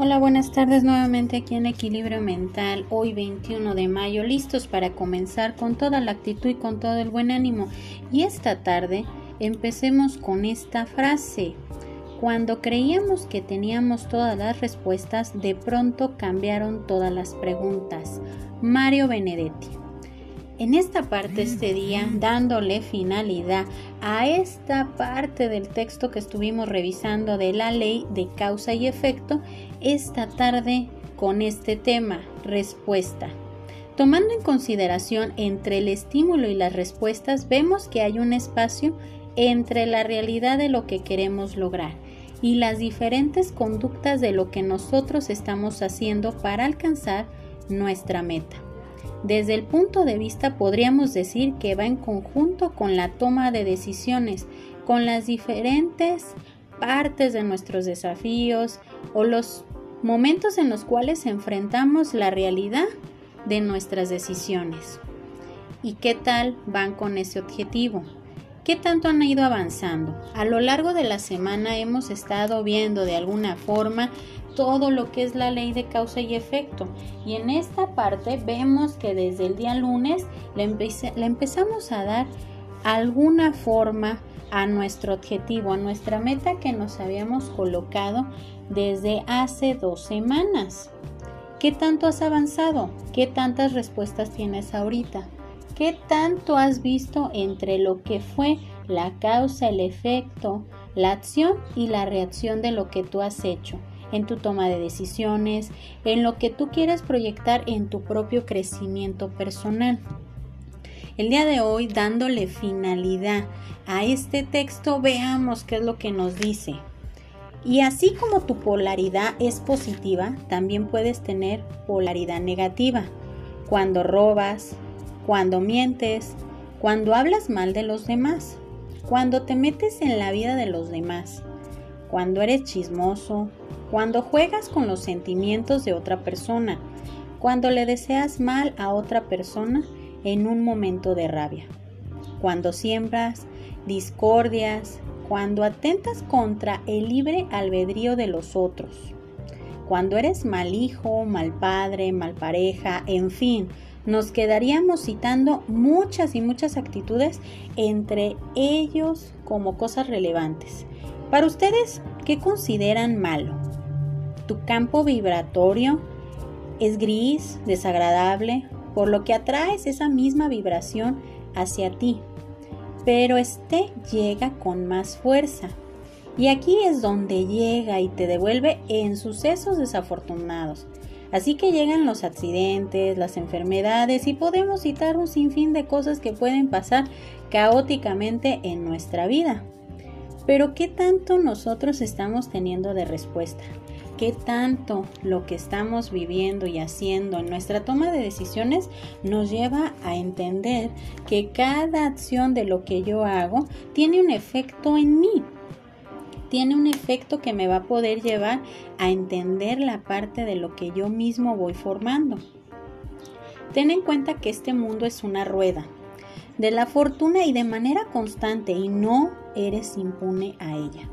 Hola, buenas tardes nuevamente aquí en Equilibrio Mental, hoy 21 de mayo, listos para comenzar con toda la actitud y con todo el buen ánimo. Y esta tarde empecemos con esta frase. Cuando creíamos que teníamos todas las respuestas, de pronto cambiaron todas las preguntas. Mario Benedetti. En esta parte este día, dándole finalidad a esta parte del texto que estuvimos revisando de la ley de causa y efecto, esta tarde con este tema, respuesta. Tomando en consideración entre el estímulo y las respuestas, vemos que hay un espacio entre la realidad de lo que queremos lograr y las diferentes conductas de lo que nosotros estamos haciendo para alcanzar nuestra meta. Desde el punto de vista podríamos decir que va en conjunto con la toma de decisiones, con las diferentes partes de nuestros desafíos o los momentos en los cuales enfrentamos la realidad de nuestras decisiones. ¿Y qué tal van con ese objetivo? ¿Qué tanto han ido avanzando? A lo largo de la semana hemos estado viendo de alguna forma todo lo que es la ley de causa y efecto. Y en esta parte vemos que desde el día lunes le, empezamos a dar alguna forma a nuestro objetivo, a nuestra meta que nos habíamos colocado desde hace dos semanas. ¿Qué tanto has avanzado? ¿Qué tantas respuestas tienes ahorita? ¿Qué tanto has visto entre lo que fue la causa, el efecto, la acción y la reacción de lo que tú has hecho? En tu toma de decisiones, en lo que tú quieres proyectar en tu propio crecimiento personal. El día de hoy, dándole finalidad a este texto, veamos qué es lo que nos dice. Y así como tu polaridad es positiva, también puedes tener polaridad negativa. Cuando robas, cuando mientes, cuando hablas mal de los demás, cuando te metes en la vida de los demás, cuando eres chismoso, cuando juegas con los sentimientos de otra persona, cuando le deseas mal a otra persona en un momento de rabia, cuando siembras discordias, cuando atentas contra el libre albedrío de los otros, cuando eres mal hijo, mal padre, mal pareja, en fin, nos quedaríamos citando muchas y muchas actitudes entre ellos como cosas relevantes. Para ustedes, ¿qué consideran malo? ¿Tu campo vibratorio es gris, desagradable, por lo que atraes esa misma vibración hacia ti? Pero este llega con más fuerza. Y aquí es donde llega y te devuelve en sucesos desafortunados. Así que llegan los accidentes, las enfermedades y podemos citar un sinfín de cosas que pueden pasar caóticamente en nuestra vida. Pero ¿qué tanto nosotros estamos teniendo de respuesta? ¿Qué tanto lo que estamos viviendo y haciendo en nuestra toma de decisiones nos lleva a entender que cada acción de lo que yo hago tiene un efecto en mí? tiene un efecto que me va a poder llevar a entender la parte de lo que yo mismo voy formando. Ten en cuenta que este mundo es una rueda de la fortuna y de manera constante y no eres impune a ella.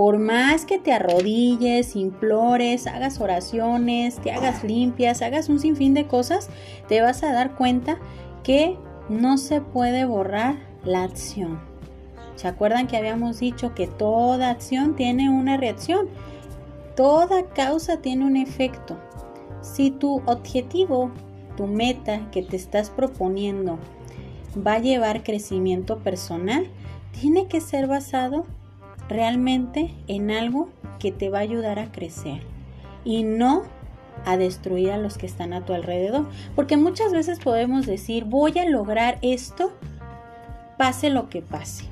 Por más que te arrodilles, implores, hagas oraciones, te hagas limpias, hagas un sinfín de cosas, te vas a dar cuenta que no se puede borrar la acción. ¿Se acuerdan que habíamos dicho que toda acción tiene una reacción? Toda causa tiene un efecto. Si tu objetivo, tu meta que te estás proponiendo va a llevar crecimiento personal, tiene que ser basado realmente en algo que te va a ayudar a crecer y no a destruir a los que están a tu alrededor. Porque muchas veces podemos decir, voy a lograr esto, pase lo que pase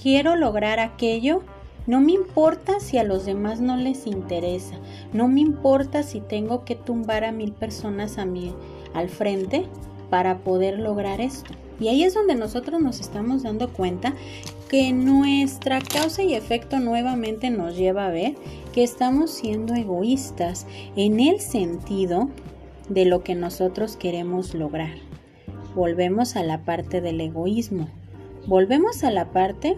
quiero lograr aquello, no me importa si a los demás no les interesa, no me importa si tengo que tumbar a mil personas a mí al frente para poder lograr esto. Y ahí es donde nosotros nos estamos dando cuenta que nuestra causa y efecto nuevamente nos lleva a ver que estamos siendo egoístas en el sentido de lo que nosotros queremos lograr. Volvemos a la parte del egoísmo. Volvemos a la parte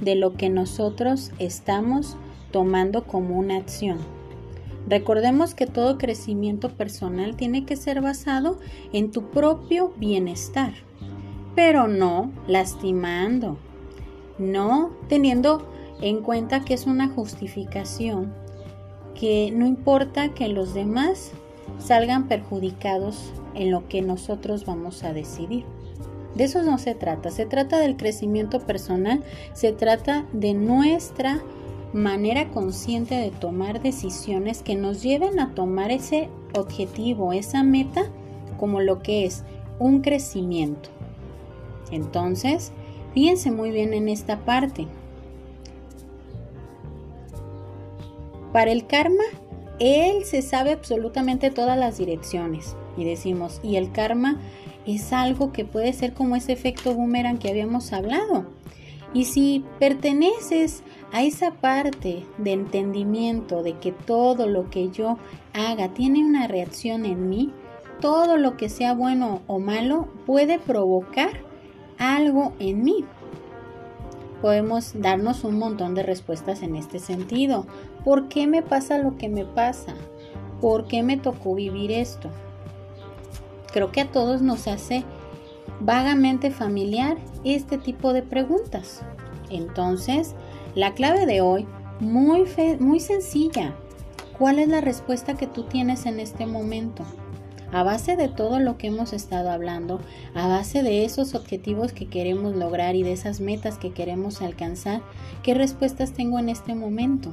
de lo que nosotros estamos tomando como una acción. Recordemos que todo crecimiento personal tiene que ser basado en tu propio bienestar, pero no lastimando, no teniendo en cuenta que es una justificación, que no importa que los demás salgan perjudicados en lo que nosotros vamos a decidir. De eso no se trata, se trata del crecimiento personal, se trata de nuestra manera consciente de tomar decisiones que nos lleven a tomar ese objetivo, esa meta, como lo que es un crecimiento. Entonces, fíjense muy bien en esta parte. Para el karma, él se sabe absolutamente todas las direcciones. Y decimos, y el karma es algo que puede ser como ese efecto boomerang que habíamos hablado. Y si perteneces a esa parte de entendimiento de que todo lo que yo haga tiene una reacción en mí, todo lo que sea bueno o malo puede provocar algo en mí. Podemos darnos un montón de respuestas en este sentido. ¿Por qué me pasa lo que me pasa? ¿Por qué me tocó vivir esto? Creo que a todos nos hace vagamente familiar este tipo de preguntas. Entonces, la clave de hoy, muy, muy sencilla. ¿Cuál es la respuesta que tú tienes en este momento? A base de todo lo que hemos estado hablando, a base de esos objetivos que queremos lograr y de esas metas que queremos alcanzar, ¿qué respuestas tengo en este momento?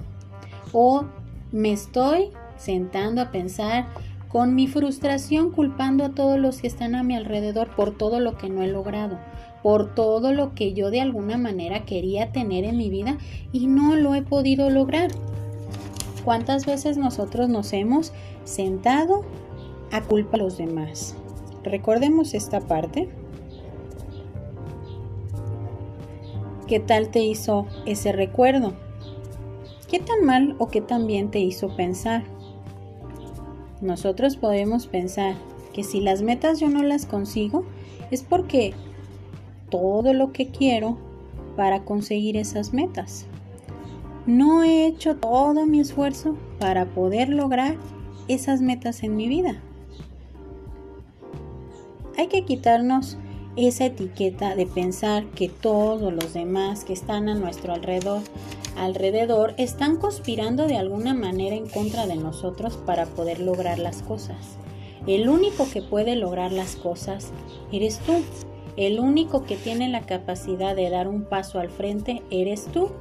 O me estoy sentando a pensar con mi frustración culpando a todos los que están a mi alrededor por todo lo que no he logrado, por todo lo que yo de alguna manera quería tener en mi vida y no lo he podido lograr. ¿Cuántas veces nosotros nos hemos sentado a culpa a los demás? Recordemos esta parte. ¿Qué tal te hizo ese recuerdo? ¿Qué tan mal o qué tan bien te hizo pensar? nosotros podemos pensar que si las metas yo no las consigo, es porque todo lo que quiero para conseguir esas metas. No he hecho todo mi esfuerzo para poder lograr esas metas en mi vida. Hay que quitarnos esa etiqueta de pensar que todos los demás que están a nuestro alrededor alrededor están conspirando de alguna manera en contra de nosotros para poder lograr las cosas. El único que puede lograr las cosas eres tú. El único que tiene la capacidad de dar un paso al frente eres tú.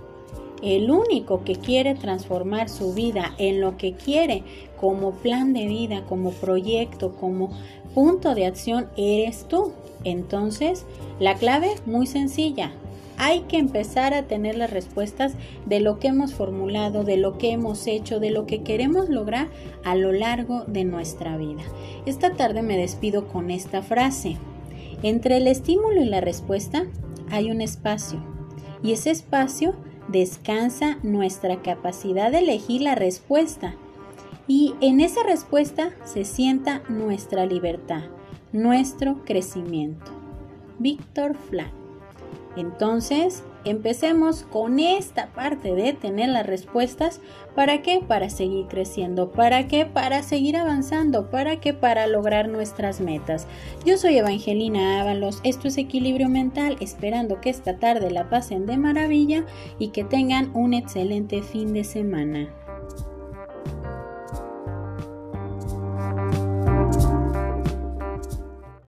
El único que quiere transformar su vida en lo que quiere como plan de vida, como proyecto, como punto de acción, eres tú. Entonces, la clave muy sencilla, hay que empezar a tener las respuestas de lo que hemos formulado, de lo que hemos hecho, de lo que queremos lograr a lo largo de nuestra vida. Esta tarde me despido con esta frase. Entre el estímulo y la respuesta hay un espacio y ese espacio descansa nuestra capacidad de elegir la respuesta y en esa respuesta se sienta nuestra libertad, nuestro crecimiento. Víctor Flack entonces, empecemos con esta parte de tener las respuestas. ¿Para qué? Para seguir creciendo. ¿Para qué? Para seguir avanzando. ¿Para qué? Para lograr nuestras metas. Yo soy Evangelina Ábalos. Esto es Equilibrio Mental. Esperando que esta tarde la pasen de maravilla y que tengan un excelente fin de semana.